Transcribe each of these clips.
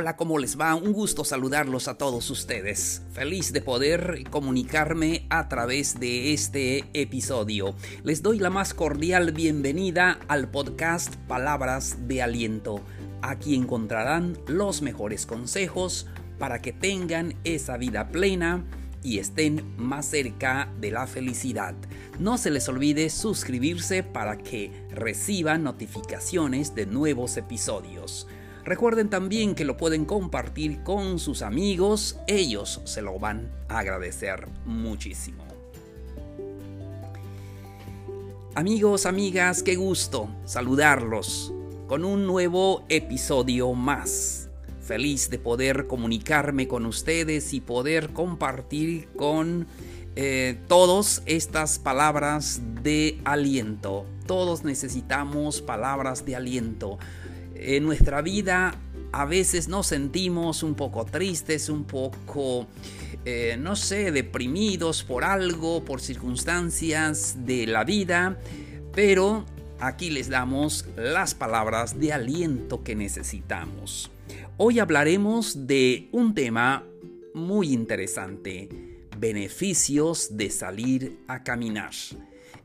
Hola, ¿cómo les va? Un gusto saludarlos a todos ustedes. Feliz de poder comunicarme a través de este episodio. Les doy la más cordial bienvenida al podcast Palabras de Aliento. Aquí encontrarán los mejores consejos para que tengan esa vida plena y estén más cerca de la felicidad. No se les olvide suscribirse para que reciban notificaciones de nuevos episodios. Recuerden también que lo pueden compartir con sus amigos, ellos se lo van a agradecer muchísimo. Amigos, amigas, qué gusto saludarlos con un nuevo episodio más. Feliz de poder comunicarme con ustedes y poder compartir con eh, todos estas palabras de aliento. Todos necesitamos palabras de aliento en nuestra vida a veces nos sentimos un poco tristes, un poco, eh, no sé, deprimidos por algo, por circunstancias de la vida, pero aquí les damos las palabras de aliento que necesitamos. Hoy hablaremos de un tema muy interesante, beneficios de salir a caminar.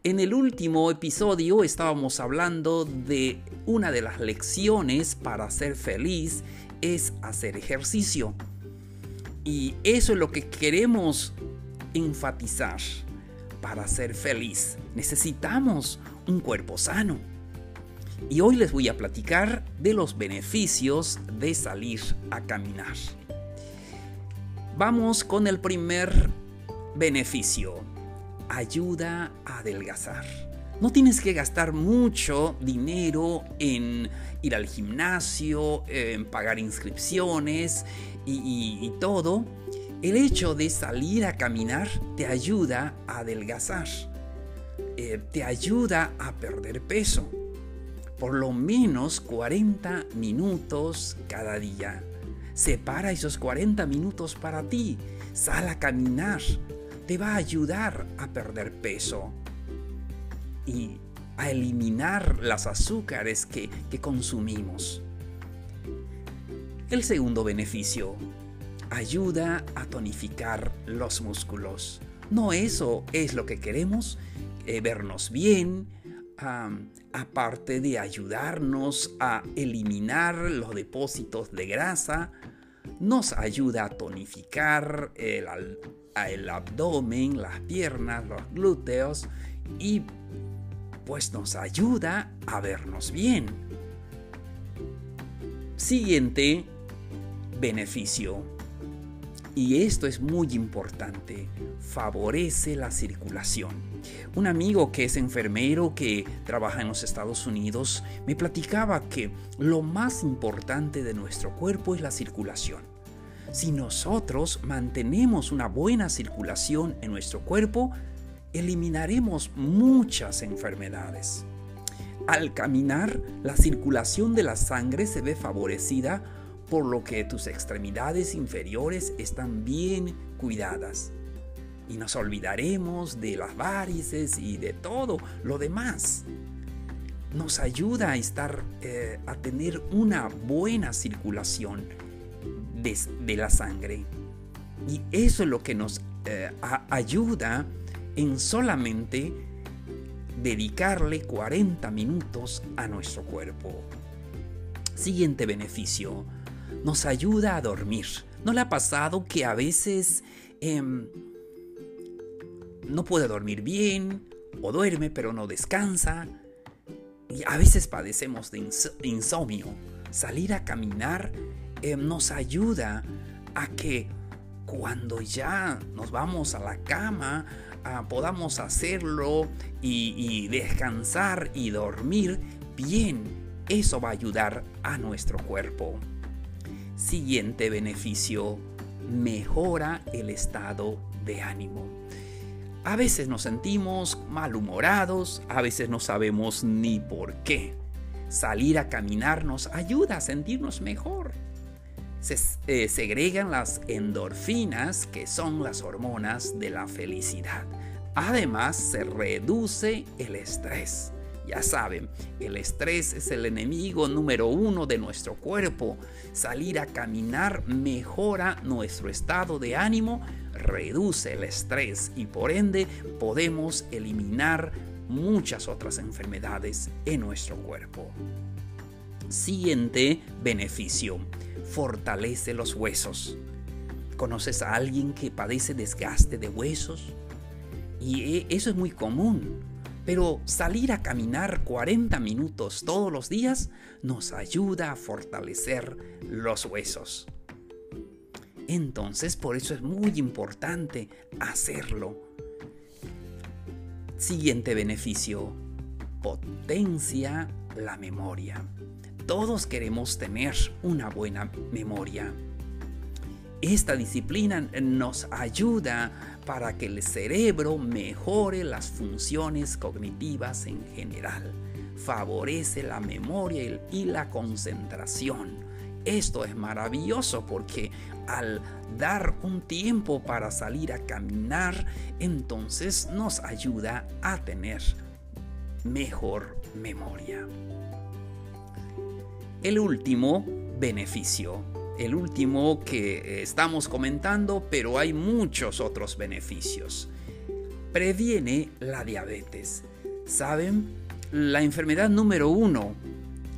En el último episodio estábamos hablando de una de las lecciones para ser feliz es hacer ejercicio. Y eso es lo que queremos enfatizar. Para ser feliz necesitamos un cuerpo sano. Y hoy les voy a platicar de los beneficios de salir a caminar. Vamos con el primer beneficio ayuda a adelgazar. No tienes que gastar mucho dinero en ir al gimnasio, en pagar inscripciones y, todo. El hecho de salir a caminar te ayuda a adelgazar. Eh, te ayuda a perder peso. Por lo menos 40 minutos cada día. Separa esos 40 minutos para ti. Sal a caminar te va a ayudar a perder peso y a eliminar las azúcares que, consumimos. El segundo beneficio, ayuda a tonificar los músculos. No eso es lo que queremos, eh, vernos bien, aparte de ayudarnos a eliminar los depósitos de grasa, nos ayuda a tonificar el, abdomen, las piernas, los glúteos y pues nos ayuda a vernos bien. Siguiente beneficio. Y esto es muy importante, favorece la circulación. Un amigo que es enfermero que trabaja en los Estados Unidos me platicaba que lo más importante de nuestro cuerpo es la circulación. Si nosotros mantenemos una buena circulación en nuestro cuerpo, eliminaremos muchas enfermedades. Al caminar, la circulación de la sangre se ve favorecida por lo que tus extremidades inferiores están bien cuidadas. Y nos olvidaremos de las varices y de todo lo demás. Nos ayuda a estar, eh, a tener una buena circulación de, la sangre. Y eso es lo que nos eh, ayuda en solamente dedicarle 40 minutos a nuestro cuerpo. Siguiente beneficio, nos ayuda a dormir. ¿No le ha pasado que a veces em, no puede dormir bien o duerme pero no descansa? Y a veces padecemos de insomnio. Salir a caminar eh, nos ayuda a que cuando ya nos vamos a la cama ah, podamos hacerlo y, descansar y dormir bien. Eso va a ayudar a nuestro cuerpo. Siguiente beneficio, mejora el estado de ánimo. A veces nos sentimos malhumorados, a veces no sabemos ni por qué. Salir a caminar nos ayuda a sentirnos mejor se eh, segregan las endorfinas, que son las hormonas de la felicidad. Además, se reduce el estrés. Ya saben, el estrés es el enemigo número uno de nuestro cuerpo. Salir a caminar mejora nuestro estado de ánimo, reduce el estrés y por ende podemos eliminar muchas otras enfermedades en nuestro cuerpo. Siguiente beneficio. Fortalece los huesos. ¿Conoces a alguien que padece desgaste de huesos? Y eh, eso es muy común. Pero salir a caminar 40 minutos todos los días nos ayuda a fortalecer los huesos. Entonces por eso es muy importante hacerlo. Siguiente beneficio. Potencia la memoria. Todos queremos tener una buena memoria. Esta disciplina nos ayuda para que el cerebro mejore las funciones cognitivas en general. Favorece la memoria y la concentración. Esto es maravilloso porque al dar un tiempo para salir a caminar, entonces nos ayuda a tener mejor memoria. El último beneficio el último que eh, estamos comentando, pero hay muchos otros beneficios. Previene la diabetes. ¿Saben? La enfermedad número uno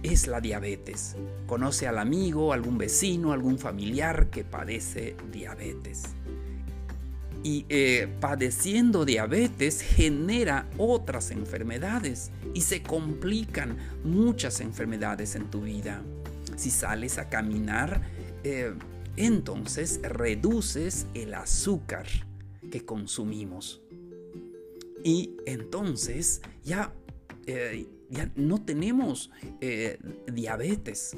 es la diabetes. Conoce al amigo, algún vecino, algún familiar que padece diabetes. Y eh, padeciendo diabetes genera otras enfermedades y se complican muchas enfermedades en tu vida. Si sales a caminar, eh, entonces reduces el azúcar que consumimos. Y entonces ya, eh, ya no tenemos eh, diabetes.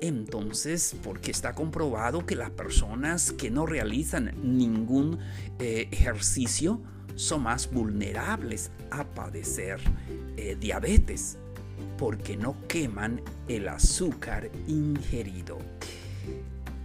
Entonces, porque está comprobado que las personas que no realizan ningún ejercicio son más vulnerables a padecer diabetes, porque no queman el azúcar ingerido.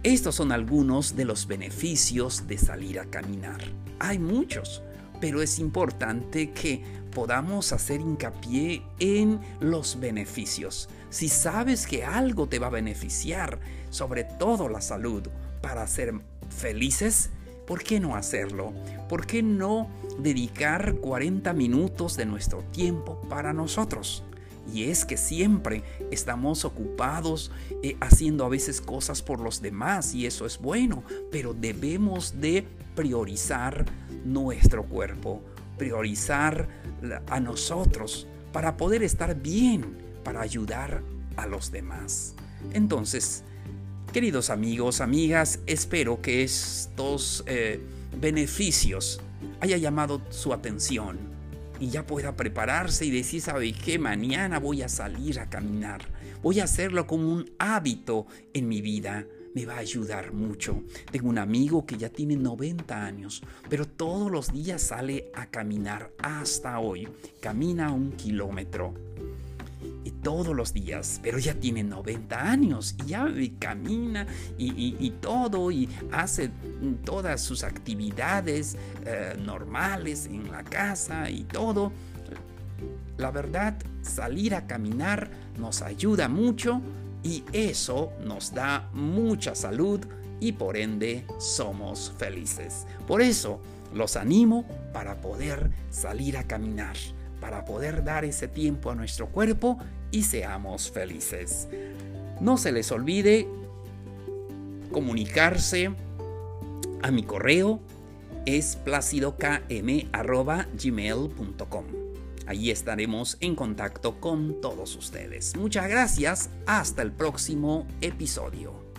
Estos son algunos de los beneficios de salir a caminar. Hay muchos, pero es importante que podamos hacer hincapié en los beneficios. Si sabes que algo te va a beneficiar, sobre todo la salud, para ser felices, ¿por qué no hacerlo? ¿Por qué no dedicar 40 minutos de nuestro tiempo para nosotros? Y es que siempre estamos ocupados eh, haciendo a veces cosas por los demás y eso es bueno, pero debemos de priorizar nuestro cuerpo, priorizar a nosotros para poder estar bien, para ayudar a los demás. Entonces, queridos amigos, amigas, espero que estos eh, beneficios haya llamado su atención y ya pueda prepararse y decir, ¿sabe qué? Mañana voy a salir a caminar. Voy a hacerlo como un hábito en mi vida. Me va a ayudar mucho. Tengo un amigo que ya tiene 90 años, pero todos los días sale a caminar hasta hoy. Camina un kilómetro todos los días, pero ya tiene 90 años y ya camina y, todo y hace todas sus actividades eh, normales en la casa y todo. La verdad, salir a caminar nos ayuda mucho y eso nos da mucha salud y por ende somos felices. Por eso los animo para poder salir a caminar para poder dar ese tiempo a nuestro cuerpo y seamos felices. No se les olvide comunicarse a mi correo es placidokm.gmail.com. Allí estaremos en contacto con todos ustedes. Muchas gracias. Hasta el próximo episodio.